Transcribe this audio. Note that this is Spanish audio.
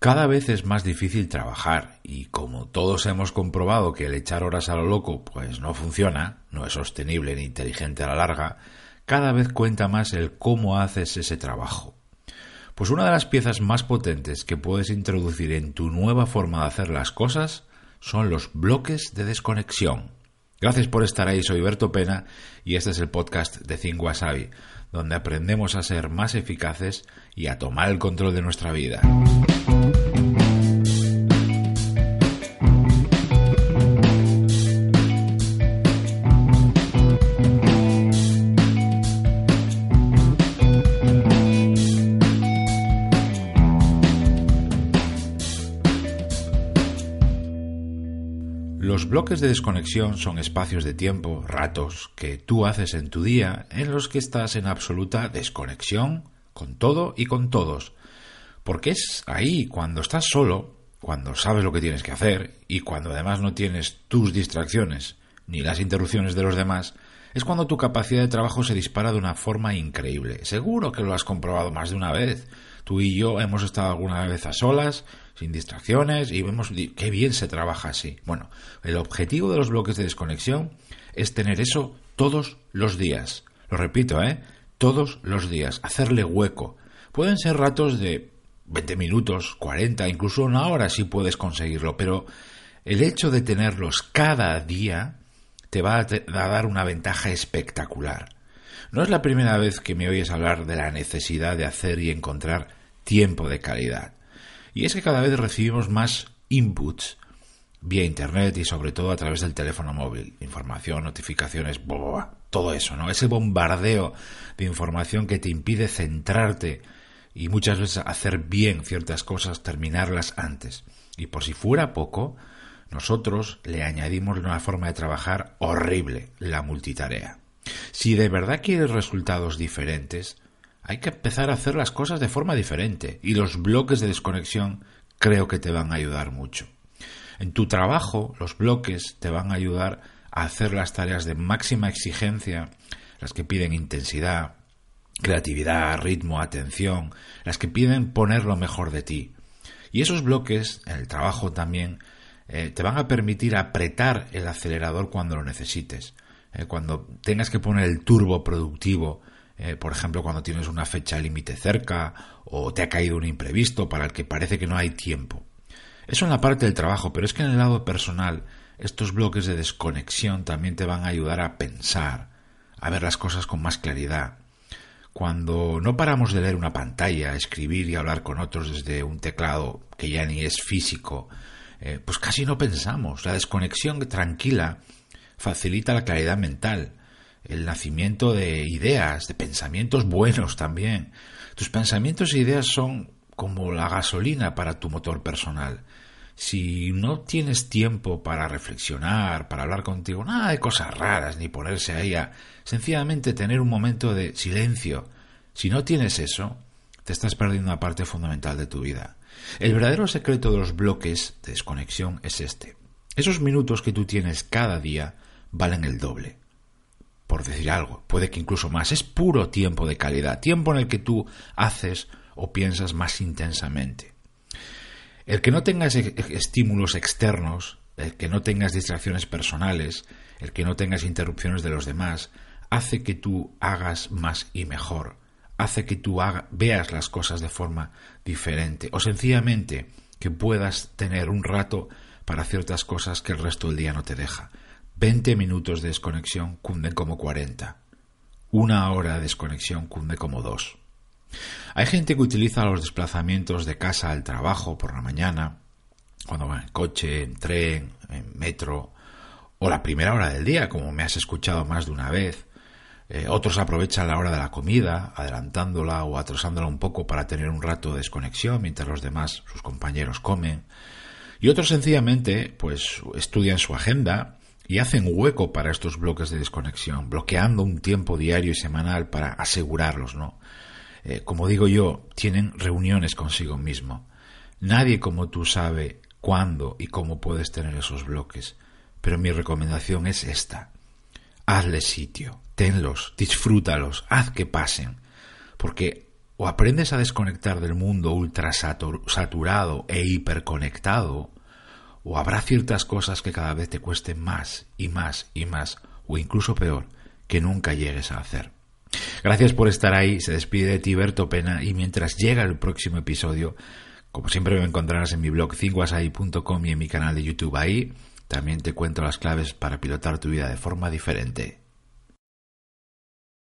Cada vez es más difícil trabajar y como todos hemos comprobado que el echar horas a lo loco pues no funciona, no es sostenible ni inteligente a la larga, cada vez cuenta más el cómo haces ese trabajo. Pues una de las piezas más potentes que puedes introducir en tu nueva forma de hacer las cosas son los bloques de desconexión. Gracias por estar ahí, soy Berto Pena y este es el podcast de Think Wasabi, donde aprendemos a ser más eficaces y a tomar el control de nuestra vida. Los bloques de desconexión son espacios de tiempo, ratos, que tú haces en tu día en los que estás en absoluta desconexión con todo y con todos. Porque es ahí, cuando estás solo, cuando sabes lo que tienes que hacer y cuando además no tienes tus distracciones ni las interrupciones de los demás, es cuando tu capacidad de trabajo se dispara de una forma increíble. Seguro que lo has comprobado más de una vez. Tú y yo hemos estado alguna vez a solas, sin distracciones, y vemos qué bien se trabaja así. Bueno, el objetivo de los bloques de desconexión es tener eso todos los días. Lo repito, ¿eh? Todos los días. Hacerle hueco. Pueden ser ratos de 20 minutos, 40, incluso una hora si puedes conseguirlo, pero el hecho de tenerlos cada día te va a, dar una ventaja espectacular. No es la primera vez que me oyes hablar de la necesidad de hacer y encontrar tiempo de calidad. Y es que cada vez recibimos más inputs vía internet y sobre todo a través del teléfono móvil. Información, notificaciones, todo eso, ¿no? Ese bombardeo de información que te impide centrarte y muchas veces hacer bien ciertas cosas, terminarlas antes. Y por si fuera poco, nosotros le añadimos una forma de trabajar horrible, la multitarea. Si de verdad quieres resultados diferentes, hay que empezar a hacer las cosas de forma diferente y los bloques de desconexión creo que te van a ayudar mucho. En tu trabajo, los bloques te van a ayudar a hacer las tareas de máxima exigencia, las que piden intensidad, creatividad, ritmo, atención, las que piden poner lo mejor de ti. Y esos bloques, en el trabajo también, eh, te van a permitir apretar el acelerador cuando lo necesites. Eh, cuando tengas que poner el turbo productivo, eh, por ejemplo, cuando tienes una fecha límite cerca o te ha caído un imprevisto para el que parece que no hay tiempo. Eso en la parte del trabajo, pero es que en el lado personal, estos bloques de desconexión también te van a ayudar a pensar, a ver las cosas con más claridad. Cuando no paramos de leer una pantalla, escribir y hablar con otros desde un teclado que ya ni es físico, eh, pues casi no pensamos. La desconexión tranquila facilita la claridad mental, el nacimiento de ideas, de pensamientos buenos también. Tus pensamientos e ideas son como la gasolina para tu motor personal. Si no tienes tiempo para reflexionar, para hablar contigo, nada de cosas raras, ni ponerse ahí a sencillamente tener un momento de silencio, si no tienes eso, te estás perdiendo una parte fundamental de tu vida. El verdadero secreto de los bloques de desconexión es este. Esos minutos que tú tienes cada día valen el doble. Por decir algo, puede que incluso más. Es puro tiempo de calidad, tiempo en el que tú haces o piensas más intensamente. El que no tengas estímulos externos, el que no tengas distracciones personales, el que no tengas interrupciones de los demás, hace que tú hagas más y mejor hace que tú veas las cosas de forma diferente o sencillamente que puedas tener un rato para ciertas cosas que el resto del día no te deja. 20 minutos de desconexión cunden como 40. Una hora de desconexión cunde como dos. Hay gente que utiliza los desplazamientos de casa al trabajo por la mañana, cuando va en coche, en tren, en metro, o la primera hora del día, como me has escuchado más de una vez, eh, otros aprovechan la hora de la comida, adelantándola o atrasándola un poco para tener un rato de desconexión mientras los demás, sus compañeros, comen. Y otros sencillamente, pues, estudian su agenda y hacen hueco para estos bloques de desconexión, bloqueando un tiempo diario y semanal para asegurarlos, ¿no? Eh, como digo yo, tienen reuniones consigo mismo. Nadie como tú sabe cuándo y cómo puedes tener esos bloques, pero mi recomendación es esta. Hazle sitio tenlos, disfrútalos, haz que pasen, porque o aprendes a desconectar del mundo ultra saturado e hiperconectado, o habrá ciertas cosas que cada vez te cuesten más y más y más, o incluso peor, que nunca llegues a hacer. Gracias por estar ahí, se despide de ti Berto Pena y mientras llega el próximo episodio, como siempre me encontrarás en mi blog cinguasai.com y en mi canal de YouTube ahí, también te cuento las claves para pilotar tu vida de forma diferente.